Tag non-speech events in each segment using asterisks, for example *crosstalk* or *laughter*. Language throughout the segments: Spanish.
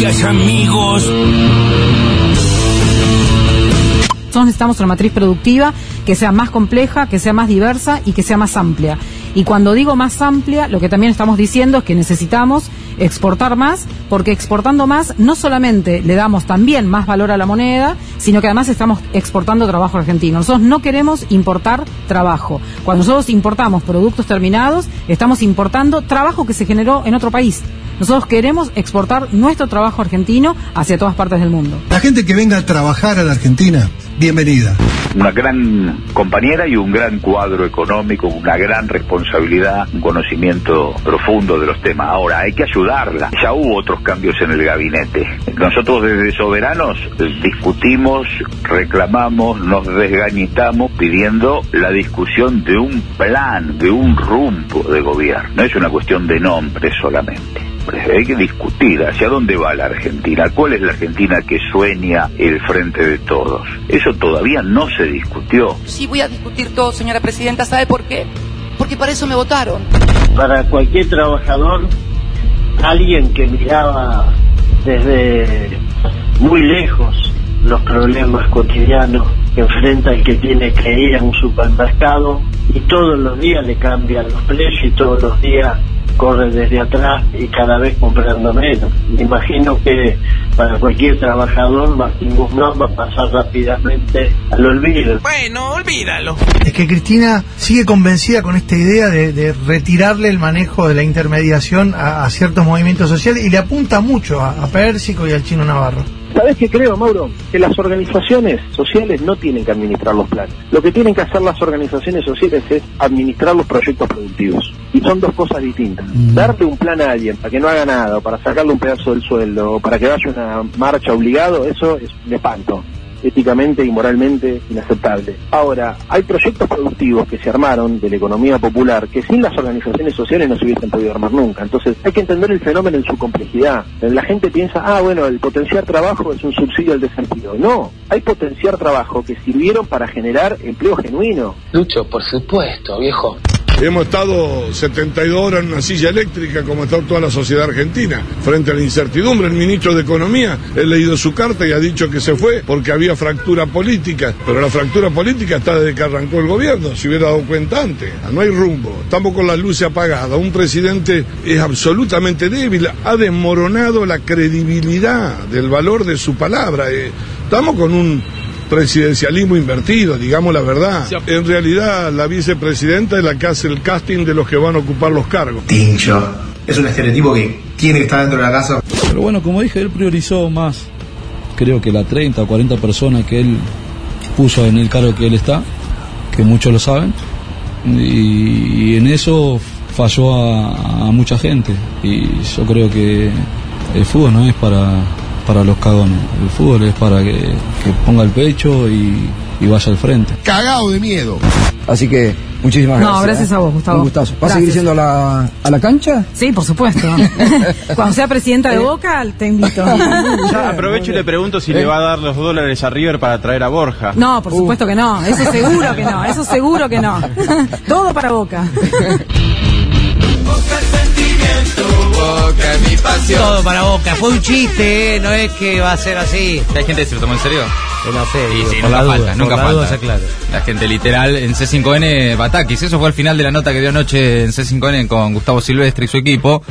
Gracias, amigos. Nosotros necesitamos una matriz productiva que sea más compleja, que sea más diversa y que sea más amplia. Y cuando digo más amplia, lo que también estamos diciendo es que necesitamos exportar más, porque exportando más no solamente le damos también más valor a la moneda, sino que además estamos exportando trabajo argentino. Nosotros no queremos importar trabajo. Cuando nosotros importamos productos terminados, estamos importando trabajo que se generó en otro país. Nosotros queremos exportar nuestro trabajo argentino hacia todas partes del mundo. La gente que venga a trabajar a la Argentina, bienvenida. Una gran compañera y un gran cuadro económico, una gran responsabilidad, un conocimiento profundo de los temas. Ahora, hay que ayudarla. Ya hubo otros cambios en el gabinete. Nosotros desde Soberanos discutimos, reclamamos, nos desgañitamos pidiendo la discusión de un plan, de un rumbo de gobierno. No es una cuestión de nombre solamente hay que discutir hacia dónde va la Argentina, cuál es la Argentina que sueña el frente de todos. Eso todavía no se discutió. Sí, voy a discutir todo, señora presidenta. ¿Sabe por qué? Porque para eso me votaron. Para cualquier trabajador, alguien que miraba desde muy lejos los problemas cotidianos que enfrenta el que tiene que ir a un supermercado y todos los días le cambian los precios y todos los días corre desde atrás y cada vez comprando menos. Me imagino que para cualquier trabajador Martín Guzmán va a pasar rápidamente al olvido. Bueno, olvídalo. Es que Cristina sigue convencida con esta idea de, retirarle el manejo de la intermediación a, ciertos movimientos sociales y le apunta mucho a, a Pérsico y al chino Navarro. ¿Sabes qué creo, Mauro? Que las organizaciones sociales no tienen que administrar los planes. Lo que tienen que hacer las organizaciones sociales es administrar los proyectos productivos. Y son dos cosas distintas. Mm. Darte un plan a alguien para que no haga nada, o para sacarle un pedazo del sueldo, o para que vaya una marcha obligado, eso es un espanto éticamente y moralmente inaceptable. Ahora, hay proyectos productivos que se armaron de la economía popular que sin las organizaciones sociales no se hubiesen podido armar nunca. Entonces, hay que entender el fenómeno en su complejidad. La gente piensa, ah, bueno, el potenciar trabajo es un subsidio al desempleo. No, hay potenciar trabajo que sirvieron para generar empleo genuino. Lucho, por supuesto, viejo. Hemos estado 72 horas en una silla eléctrica como está toda la sociedad argentina, frente a la incertidumbre. El ministro de Economía, he leído su carta y ha dicho que se fue porque había fractura política, pero la fractura política está desde que arrancó el gobierno, si hubiera dado cuenta antes. No hay rumbo, estamos con las luces apagadas. Un presidente es absolutamente débil, ha desmoronado la credibilidad del valor de su palabra. Eh, estamos con un presidencialismo invertido, digamos la verdad. En realidad, la vicepresidenta es la que hace el casting de los que van a ocupar los cargos. Tincho. Es un estereotipo que tiene que estar dentro de la casa. Pero bueno, como dije, él priorizó más, creo que la 30 o 40 personas que él puso en el cargo que él está, que muchos lo saben, y, en eso falló a, a mucha gente. Y yo creo que el fútbol no es para para los cagones. El fútbol es para que, ponga el pecho y, vaya al frente. Cagado de miedo. Así que muchísimas gracias. No, gracias ¿eh? a vos, Gustavo. Un gustazo. ¿Vas a seguir yendo a la, a la cancha? Sí, por supuesto. *laughs* Cuando sea presidenta de Boca, te invito. *laughs* aprovecho y le pregunto si le va a dar los dólares a River para traer a Borja. No, por supuesto que no. Eso seguro que no. Eso seguro que no. *laughs* Todo para Boca. Boca, mi pasión. Todo para Boca. Fue un chiste, ¿eh? no es que va a ser así. ¿Hay gente que se lo tomó en serio? No sé, sí, nunca falta, nunca falta. La gente literal en C5N, Batakis. Eso fue al final de la nota que dio anoche en C5N con Gustavo Silvestre y su equipo.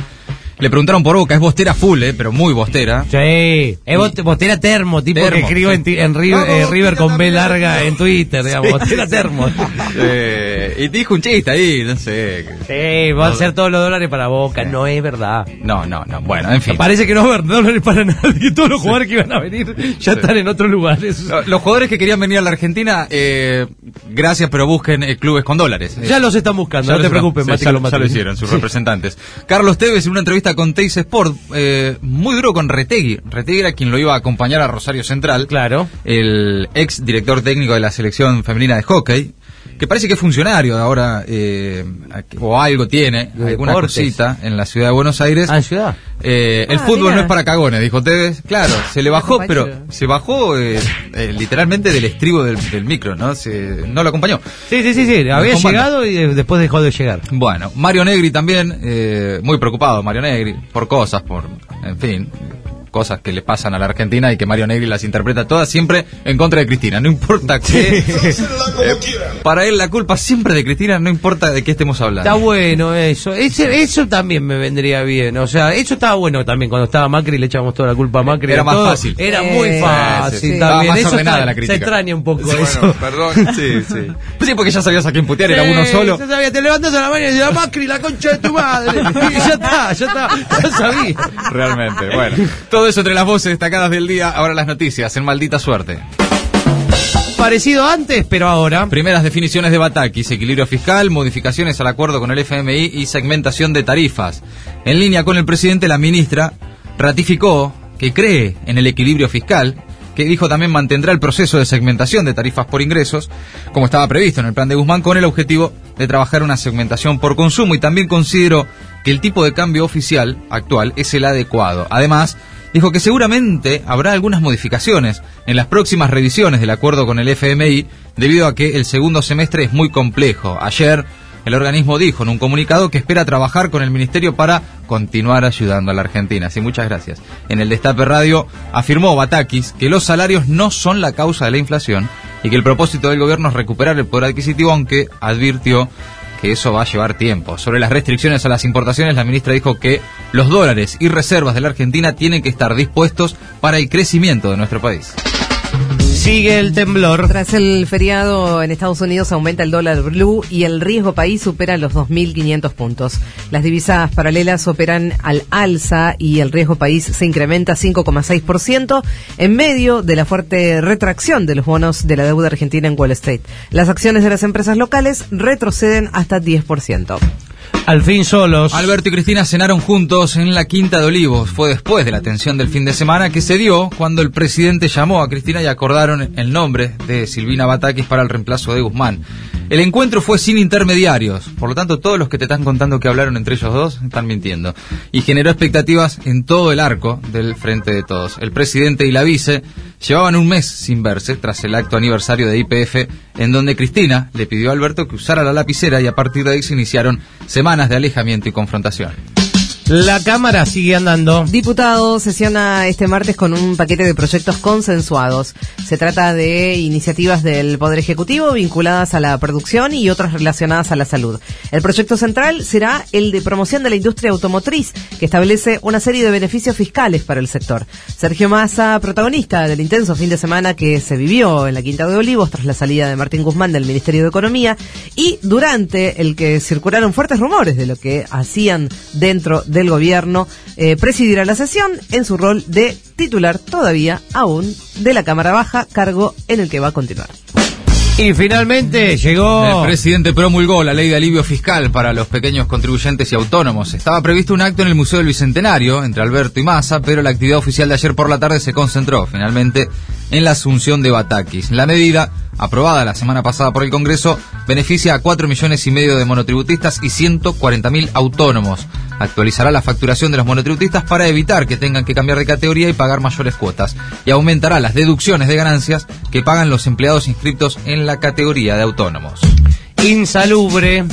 Le preguntaron por Boca, es bostera full, eh, pero muy bostera. Sí, es bostera termo, tipo que escribo en, eh, River, con B larga en Twitter, digamos, bostera termo. *laughs* Eh, y te dijo un chiste ahí, no sé. Sí, va a ser todos los dólares para Boca, no es verdad. No, no, no, bueno, en fin. Parece que no va a haber dólares para nadie, todos los jugadores que iban a venir ya están en otros lugares. Los jugadores que querían venir a la Argentina, gracias, pero busquen clubes con dólares. Ya los están buscando, no te preocupes, ya, lo hicieron, sus representantes. Carlos Tevez, en una entrevista con Teis Sport, eh, muy duro con Retegui. Retegui era quien lo iba a acompañar a Rosario Central. Claro. El ex director técnico de la selección femenina de hockey que parece que es funcionario ahora, eh, o algo tiene, alguna cosita en la ciudad de Buenos Aires. Ah, ciudad. Eh, el ah, fútbol no es para cagones, dijo Tevez. Claro, se le bajó, pero se bajó eh, literalmente del estribo del, micro, ¿no? Se, no lo acompañó. Sí, sí, sí, sí. había llegado y después dejó de llegar. Bueno, Mario Negri también, muy preocupado, Mario Negri, por cosas, por, en fin, cosas que le pasan a la Argentina y que Mario Negri las interpreta todas siempre en contra de Cristina. No importa qué. *laughs* Eh, para él la culpa siempre de Cristina, no importa de qué estemos hablando. Está bueno eso. Ese, eso también me vendría bien. O sea, eso estaba bueno también cuando estaba Macri le echábamos toda la culpa a Macri. Era más fácil. Era muy fácil sí, sí. también. Más Eso está- la crítica. Se extraña un poco Bueno, eso. perdón. Sí, sí. *laughs* Pues sí, porque ya sabías a quién putear, era uno solo. Ya sabía, te levantas a la mañana y dices, Macri, la concha de tu madre. *laughs* Y ya está, ya está. Ya sabía. Realmente, bueno. Todo eso entre las voces destacadas del día, ahora las noticias, en maldita suerte. Parecido antes, pero ahora. Primeras definiciones de Batakis, equilibrio fiscal, modificaciones al acuerdo con el FMI y segmentación de tarifas. En línea con el presidente, la ministra ratificó que cree en el equilibrio fiscal, que dijo también mantendrá el proceso de segmentación de tarifas por ingresos, como estaba previsto en el plan de Guzmán, con el objetivo de trabajar una segmentación por consumo y también consideró que el tipo de cambio oficial actual es el adecuado. Además, dijo que seguramente habrá algunas modificaciones en las próximas revisiones del acuerdo con el FMI debido a que el segundo semestre es muy complejo. Ayer el organismo dijo en un comunicado que espera trabajar con el Ministerio para continuar ayudando a la Argentina. Sí, muchas gracias. En el Destape Radio afirmó Batakis que los salarios no son la causa de la inflación y que el propósito del gobierno es recuperar el poder adquisitivo, aunque advirtió que eso va a llevar tiempo. Sobre las restricciones a las importaciones, la ministra dijo que los dólares y reservas de la Argentina tienen que estar dispuestos para el crecimiento de nuestro país. Sigue el temblor. Tras el feriado en Estados Unidos aumenta el dólar blue y el riesgo país supera los 2.500 puntos. Las divisas paralelas operan al alza y el riesgo país se incrementa 5,6% en medio de la fuerte retracción de los bonos de la deuda argentina en Wall Street. Las acciones de las empresas locales retroceden hasta 10%. Al fin solos. Alberto y Cristina cenaron juntos en la Quinta de Olivos. Fue después de la tensión del fin de semana que se dio cuando el presidente llamó a Cristina y acordaron el nombre de Silvina Batakis para el reemplazo de Guzmán. El encuentro fue sin intermediarios, por lo tanto todos los que te están contando que hablaron entre ellos dos están mintiendo. Y generó expectativas en todo el arco del Frente de Todos. El presidente y la vice llevaban un mes sin verse tras el acto aniversario de IPF en donde Cristina le pidió a Alberto que usara la lapicera y a partir de ahí se iniciaron semanas de alejamiento y confrontación. La Cámara sigue andando. Diputado sesiona este martes con un paquete de proyectos consensuados. Se trata de iniciativas del Poder Ejecutivo vinculadas a la producción y otras relacionadas a la salud. El proyecto central será el de promoción de la industria automotriz, que establece una serie de beneficios fiscales para el sector. Sergio Massa, protagonista del intenso fin de semana que se vivió en la Quinta de Olivos tras la salida de Martín Guzmán del Ministerio de Economía y durante el que circularon fuertes rumores de lo que hacían dentro del gobierno, eh, presidirá la sesión en su rol de titular todavía aún de la Cámara Baja, cargo en el que va a continuar. Y finalmente llegó. El presidente promulgó la ley de alivio fiscal para los pequeños contribuyentes y autónomos. Estaba previsto un acto en el Museo del Bicentenario entre Alberto y Massa, pero la actividad oficial de ayer por la tarde se concentró finalmente en la asunción de Batakis. La medida, aprobada la semana pasada por el Congreso, beneficia a 4 millones y medio de monotributistas y 140 mil autónomos. Actualizará la facturación de los monotributistas para evitar que tengan que cambiar de categoría y pagar mayores cuotas. Y aumentará las deducciones de ganancias que pagan los empleados inscritos en la categoría de autónomos. Insalubre.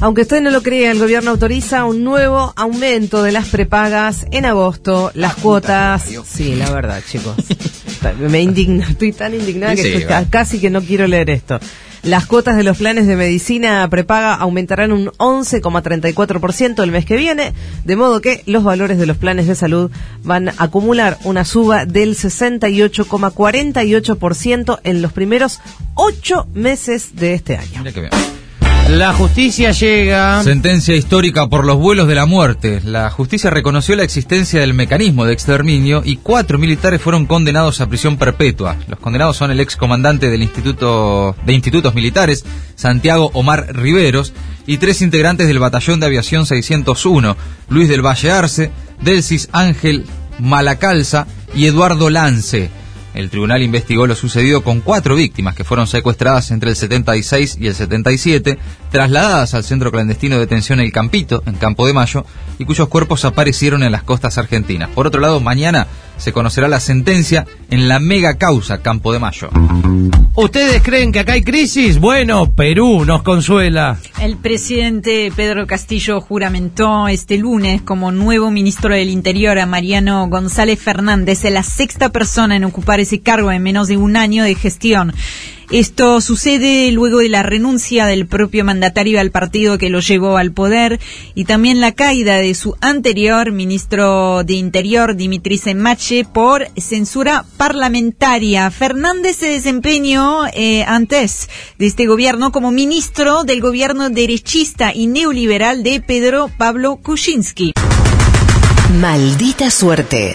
Aunque usted no lo crea, el gobierno autoriza un nuevo aumento de las prepagas en agosto. Las cuotas. Sí, la verdad, chicos. *laughs* Me indigna, estoy tan indignada que Sí, estoy- va. casi que no quiero leer esto. Las cuotas de los planes de medicina prepaga aumentarán un 11,34% el mes que viene, de modo que los valores de los planes de salud van a acumular una suba del 68,48% en los primeros ocho meses de este año. Mira que bien. La justicia llega. Sentencia histórica por los vuelos de la muerte. La justicia reconoció la existencia del mecanismo de exterminio y cuatro militares fueron condenados a prisión perpetua. Los condenados son el excomandante del Instituto de Institutos Militares, Santiago Omar Riveros, y tres integrantes del Batallón de Aviación 601, Luis del Valle Arce, Delcis Ángel Malacalza y Eduardo Lance. El tribunal investigó lo sucedido con cuatro víctimas que fueron secuestradas entre el 76 y el 77, trasladadas al centro clandestino de detención El Campito, en Campo de Mayo, y cuyos cuerpos aparecieron en las costas argentinas. Por otro lado, mañana se conocerá la sentencia en la mega causa Campo de Mayo. ¿Ustedes creen que acá hay crisis? Bueno, Perú nos consuela. El presidente Pedro Castillo juramentó este lunes como nuevo ministro del Interior a Mariano González Fernández, la sexta persona en ocupar ese cargo en menos de un año de gestión. Esto sucede luego de la renuncia del propio mandatario al partido que lo llevó al poder y también la caída de su anterior ministro de Interior, Dimitri Mache, por censura parlamentaria. Fernández se desempeñó eh, antes de este gobierno como ministro del gobierno derechista y neoliberal de Pedro Pablo Kuczynski. Maldita suerte.